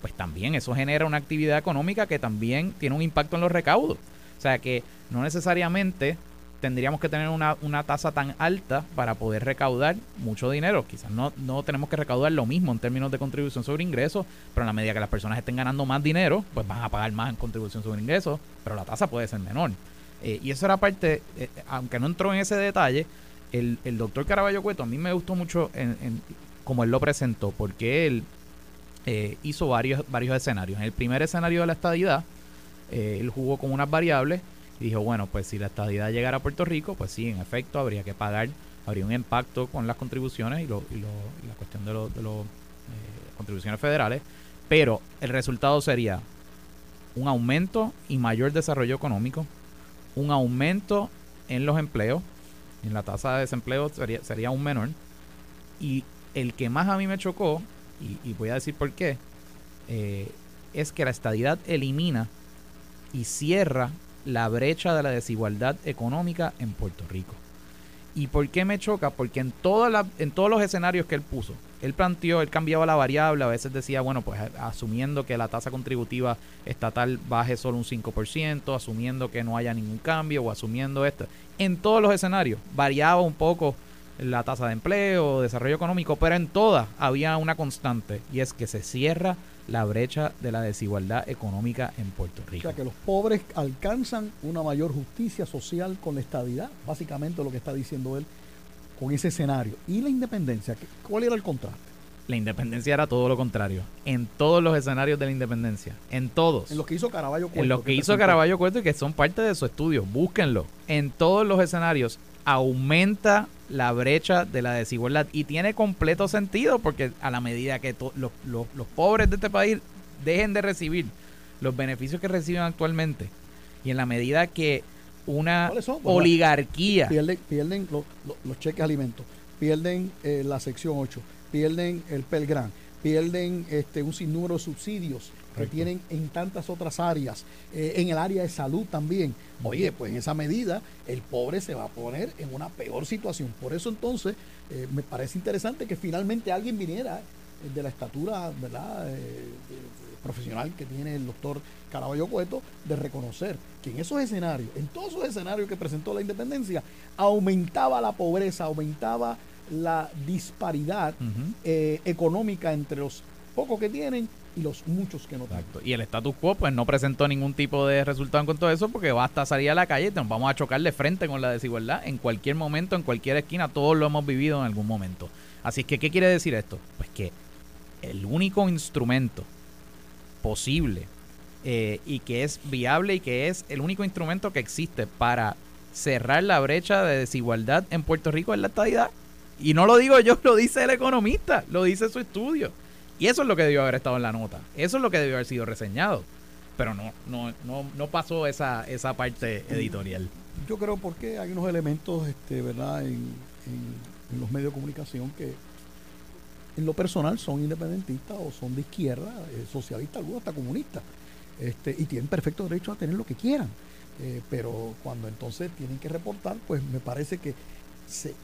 pues también eso genera una actividad económica que también tiene un impacto en los recaudos. O sea que no necesariamente tendríamos que tener una, una tasa tan alta para poder recaudar mucho dinero. Quizás no, no tenemos que recaudar lo mismo en términos de contribución sobre ingresos, pero en la medida que las personas estén ganando más dinero, pues van a pagar más en contribución sobre ingresos, pero la tasa puede ser menor. Eh, y eso era parte, eh, aunque no entró en ese detalle, el, doctor Caraballo Cueto a mí me gustó mucho como él lo presentó, porque él eh, hizo varios, varios escenarios. En el primer escenario de la estadidad, él jugó con unas variables y dijo, bueno, pues si la estadidad llegara a Puerto Rico, pues sí, en efecto, habría que pagar, habría un impacto con las contribuciones y, la cuestión de las contribuciones federales, pero el resultado sería un aumento y mayor desarrollo económico, un aumento en los empleos, en la tasa de desempleo sería, sería un menor. Y el que más a mí me chocó, y, voy a decir por qué, eh, es que la estadidad elimina y cierra la brecha de la desigualdad económica en Puerto Rico. ¿Y por qué me choca? Porque en, en todos los escenarios que él puso, él planteó, él cambiaba la variable, a veces decía, bueno, pues asumiendo que la tasa contributiva estatal baje solo un 5%, asumiendo que no haya ningún cambio o asumiendo esto. En todos los escenarios variaba un poco la tasa de empleo, desarrollo económico, pero en todas había una constante y es que se cierra la brecha de la desigualdad económica en Puerto Rico. O sea, que los pobres alcanzan una mayor justicia social con la estabilidad, básicamente lo que está diciendo él con ese escenario. ¿Y la independencia? ¿Cuál era el contraste? La independencia era todo lo contrario. En todos los escenarios de la independencia. En todos. En lo que hizo Caraballo Cueto. En lo que, hizo Caraballo Cueto y que son parte de su estudio. Búsquenlo. En todos los escenarios aumenta la brecha de la desigualdad y tiene completo sentido porque a la medida que los, los, pobres de este país dejen de recibir los beneficios que reciben actualmente y en la medida que una oligarquía pierden, los cheques alimentos pierden eh, la sección 8 pierden el Pelgrán pierden este un sinnúmero de subsidios que tienen en tantas otras áreas, eh, en el área de salud también. Oye, pues en esa medida el pobre se va a poner en una peor situación. Por eso entonces eh, me parece interesante que finalmente alguien viniera de la estatura ¿verdad? Profesional que tiene el doctor Caraballo Cueto de reconocer que en esos escenarios, en todos esos escenarios que presentó la independencia, aumentaba la pobreza, aumentaba la disparidad económica entre los pocos que tienen y los muchos que no Exacto. Y el status quo pues no presentó ningún tipo de resultado con todo eso porque basta salir a la calle y nos vamos a chocar de frente con la desigualdad en cualquier momento, en cualquier esquina, todos lo hemos vivido en algún momento. Así que, ¿qué quiere decir esto? Pues que el único instrumento posible eh, y que es viable y que es el único instrumento que existe para cerrar la brecha de desigualdad en Puerto Rico es la estadidad. Y no lo digo yo, lo dice el economista, lo dice su estudio. Y eso es lo que debió haber estado en la nota. Eso es lo que debió haber sido reseñado. Pero no, no, no, no pasó esa, esa parte editorial. Yo creo porque hay unos elementos, este, ¿verdad?, en, en, los medios de comunicación que en lo personal son independentistas o son de izquierda, eh, socialistas, algunos hasta comunistas. Este, y tienen perfecto derecho a tener lo que quieran. Eh, pero cuando entonces tienen que reportar, pues me parece que se,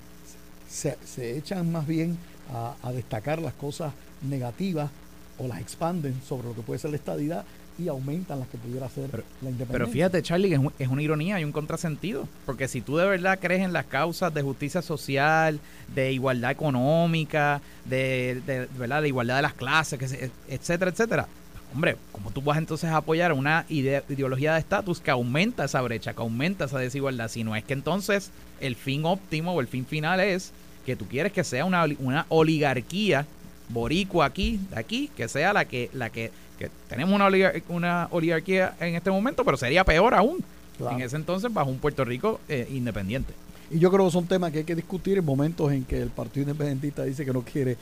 se, echan más bien a, a, destacar las cosas negativas o las expanden sobre lo que puede ser la estadidad y aumentan las que pudiera ser la independencia. Pero fíjate, Charlie, es, es, una ironía y un contrasentido. Porque si tú de verdad crees en las causas de justicia social, de igualdad económica, de, de, ¿verdad? de igualdad de las clases, etcétera, etcétera, hombre, ¿cómo tú vas entonces a apoyar una ideología de estatus que aumenta esa brecha, que aumenta esa desigualdad? Si no es que entonces el fin óptimo o el fin final es que tú quieres que sea una, una oligarquía boricua aquí, de aquí, que sea la que, la que, que tenemos una, una oligarquía en este momento, pero sería peor aún en ese entonces bajo un Puerto Rico eh, independiente. Y yo creo que son temas que hay que discutir en momentos en que el Partido Independentista dice que no quiere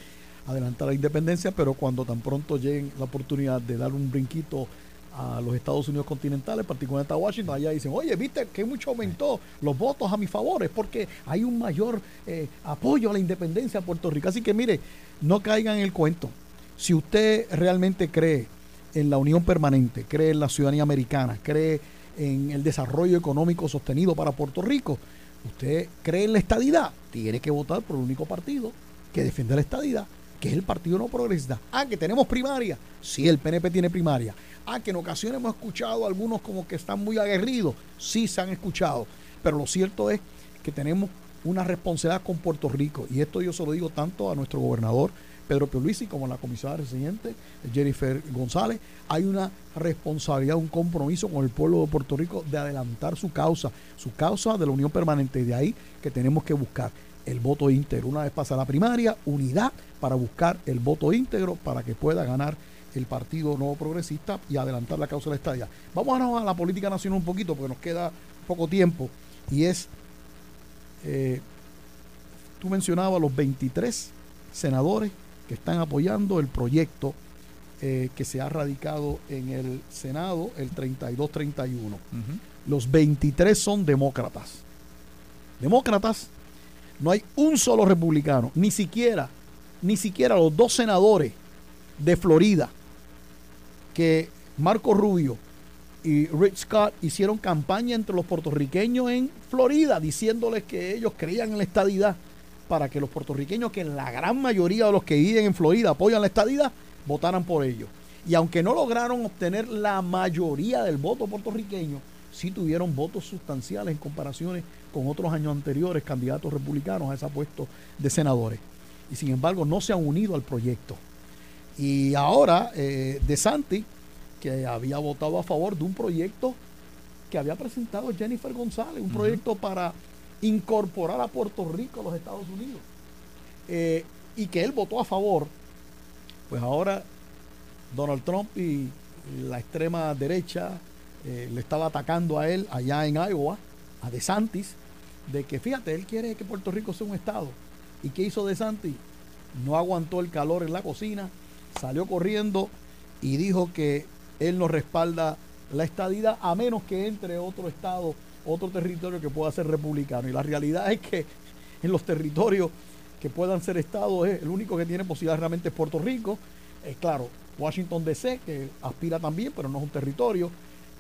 adelantar la independencia, pero cuando tan pronto lleguen la oportunidad de dar un brinquito a los Estados Unidos continentales, particularmente a Washington, allá dicen, oye, viste que mucho aumentó los votos a mi favor, es porque hay un mayor eh, apoyo a la independencia de Puerto Rico. Así que mire, no caigan en el cuento. Si usted realmente cree en la unión permanente, cree en la ciudadanía americana, cree en el desarrollo económico sostenido para Puerto Rico, usted cree en la estadidad, tiene que votar por el único partido que defiende la estadidad que es el Partido No Progresista. Ah, que tenemos primaria. Sí, el PNP tiene primaria. Ah, que en ocasiones hemos escuchado a algunos como que están muy aguerridos. Sí, se han escuchado. Pero lo cierto es que tenemos una responsabilidad con Puerto Rico. Y esto yo se lo digo tanto a nuestro gobernador Pedro Pierluisi como la comisaria residente Jennifer González. Hay una responsabilidad, un compromiso con el pueblo de Puerto Rico de adelantar su causa, su causa de la unión permanente. De ahí que tenemos que buscar el voto íntegro. Una vez pasa la primaria, unidad para buscar el voto íntegro para que pueda ganar el Partido Nuevo Progresista y adelantar la causa de la estadía. Vamos a la política nacional un poquito porque nos queda poco tiempo y es, eh, tú mencionabas los 23 senadores que están apoyando el proyecto eh, que se ha radicado en el Senado, el 32-31. Los 23 son demócratas. Demócratas no hay un solo republicano, ni siquiera, ni siquiera los dos senadores de Florida que Marco Rubio y Rick Scott hicieron campaña entre los puertorriqueños en Florida diciéndoles que ellos creían en la estadidad para que los puertorriqueños, que la gran mayoría de los que viven en Florida apoyan la estadidad, votaran por ellos. Y aunque no lograron obtener la mayoría del voto puertorriqueño, sí tuvieron votos sustanciales en comparaciones con otros años anteriores candidatos republicanos a ese puesto de senadores. Y sin embargo no se han unido al proyecto. Y ahora eh, De Santi, que había votado a favor de un proyecto que había presentado Jennifer González, un proyecto para incorporar a Puerto Rico a los Estados Unidos, eh, y que él votó a favor, pues ahora Donald Trump y la extrema derecha eh, le estaba atacando a él allá en Iowa, a DeSantis, de que fíjate, él quiere que Puerto Rico sea un estado. ¿Y qué hizo DeSantis? No aguantó el calor en la cocina, salió corriendo y dijo que él no respalda la estadidad a menos que entre otro estado, otro territorio que pueda ser republicano. Y la realidad es que en los territorios que puedan ser estados, el único que tiene posibilidad realmente es Puerto Rico. Es claro, Washington DC, que aspira también, pero no es un territorio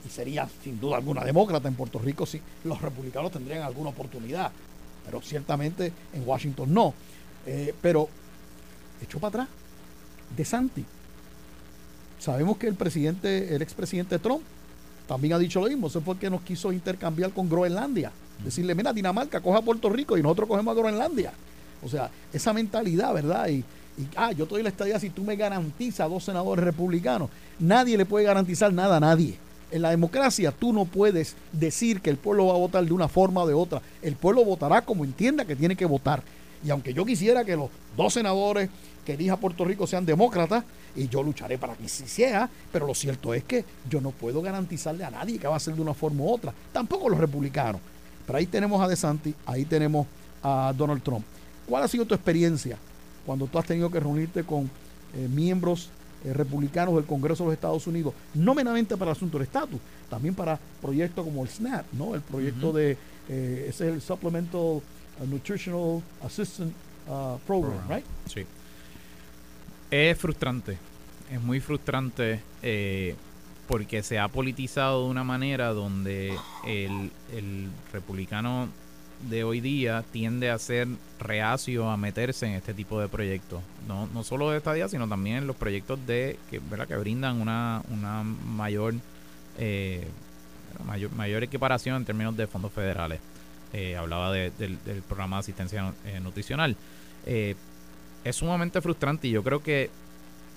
y sería sin duda alguna demócrata en Puerto Rico si los republicanos tendrían alguna oportunidad, pero ciertamente en Washington no. Eh, pero echó para atrás de Santi. Sabemos que el presidente, el expresidente Trump, también ha dicho lo mismo. Eso fue el que nos quiso intercambiar con Groenlandia. Decirle, mira, Dinamarca coja Puerto Rico y nosotros cogemos a Groenlandia. O sea, esa mentalidad, ¿verdad? Y, y ah, yo te doy la estadía si tú me garantizas dos senadores republicanos. Nadie le puede garantizar nada a nadie. En la democracia tú no puedes decir que el pueblo va a votar de una forma o de otra. El pueblo votará como entienda que tiene que votar. Y aunque yo quisiera que los dos senadores que elija Puerto Rico sean demócratas, y yo lucharé para que sí sea, pero lo cierto es que yo no puedo garantizarle a nadie que va a ser de una forma u otra. Tampoco los republicanos. Pero ahí tenemos a DeSantis, ahí tenemos a Donald Trump. ¿Cuál ha sido tu experiencia cuando tú has tenido que reunirte con eh, miembros eh, republicanos del Congreso de los Estados Unidos, no meramente para el asunto del estatus, también para proyectos como el SNAP, ¿no? El proyecto de, eh, ese es el Supplemental Nutritional Assistant uh, Program, right? Sí. Es frustrante, es muy frustrante eh, porque se ha politizado de una manera donde el, el republicano de hoy día tiende a ser reacio a meterse en este tipo de proyectos. No, no solo de estadía, sino también los proyectos de que, ¿verdad? que brindan una, una mayor, eh, mayor, mayor equiparación en términos de fondos federales. Eh, hablaba del, programa de asistencia eh, nutricional. Es sumamente frustrante y yo creo que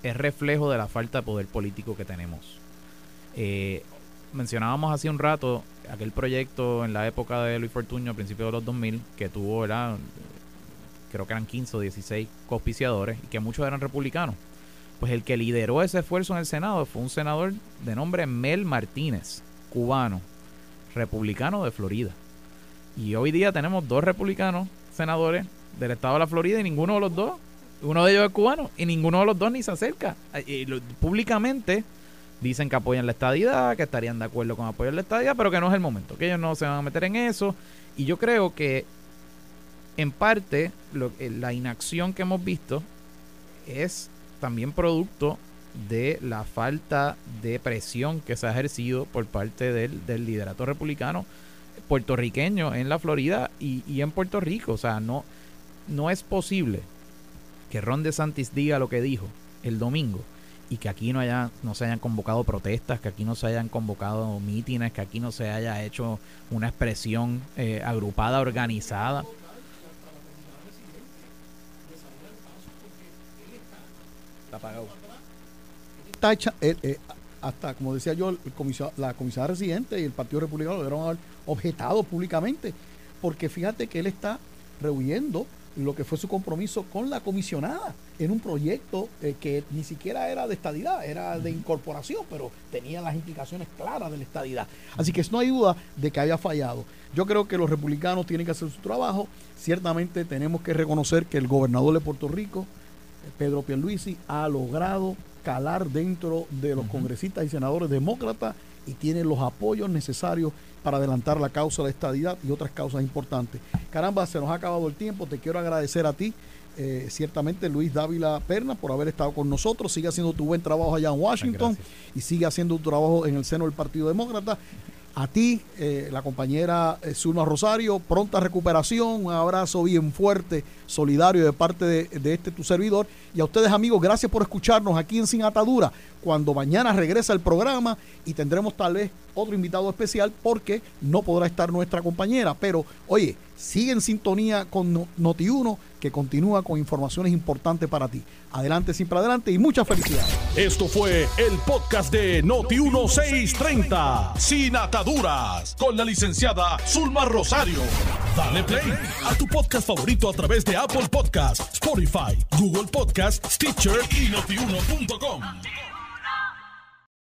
es reflejo de la falta de poder político que tenemos. mencionábamos hace un rato aquel proyecto en la época de Luis Fortuño, a principios de los 2000, que tuvo, era, creo que eran 15 o 16 cospiciadores y que muchos eran republicanos. Pues el que lideró ese esfuerzo en el Senado fue un senador de nombre Mel Martínez, cubano, republicano de Florida. Y hoy día tenemos dos republicanos senadores del estado de la Florida y ninguno de los dos, uno de ellos es cubano y ninguno de los dos ni se acerca. Y públicamente dicen que apoyan la estadidad, que estarían de acuerdo con apoyar la estadidad, pero que no es el momento, que ellos no se van a meter en eso. Y yo creo que en parte eh, la inacción que hemos visto es también producto de la falta de presión que se ha ejercido por parte del, liderato republicano puertorriqueño en la Florida y, y, en Puerto Rico. O sea, no, no es posible que Ron DeSantis diga lo que dijo el domingo y que aquí no haya no se hayan convocado protestas, que aquí no se hayan convocado mítines, que aquí no se haya hecho una expresión eh, agrupada, organizada. Está apagado. Está hecha, eh, eh, hasta como decía yo, el la comisaria residente y el Partido Republicano lo debieron haber objetado públicamente, porque fíjate que él está rehuyendo lo que fue su compromiso con la comisionada en un proyecto eh, que ni siquiera era de estadidad, era de incorporación, pero tenía las implicaciones claras de la estadidad. Así que no hay duda de que había fallado. Yo creo que los republicanos tienen que hacer su trabajo. Ciertamente tenemos que reconocer que el gobernador de Puerto Rico, Pedro Pierluisi, ha logrado calar dentro de los congresistas y senadores demócratas y tiene los apoyos necesarios para adelantar la causa de estadidad y otras causas importantes. Caramba, se nos ha acabado el tiempo. Te quiero agradecer a ti, eh, ciertamente Luis Dávila Perna, por haber estado con nosotros. Sigue haciendo tu buen trabajo allá en Washington y sigue haciendo tu trabajo en el seno del Partido Demócrata. A ti, eh, la compañera eh, Zulma Rosario, pronta recuperación, un abrazo bien fuerte, solidario de parte de, de, este tu servidor. Y a ustedes amigos, gracias por escucharnos aquí en Sin Atadura, cuando mañana regresa el programa y tendremos tal vez otro invitado especial porque no podrá estar nuestra compañera. Pero, oye, sigue en sintonía con Noti1 que continúa con informaciones importantes para ti. Adelante, siempre adelante y muchas felicidades. Esto fue el podcast de Noti1630, sin ataduras, con la licenciada Zulma Rosario. Dale play a tu podcast favorito a través de Apple Podcasts, Spotify, Google Podcasts, Stitcher y notiuno.com.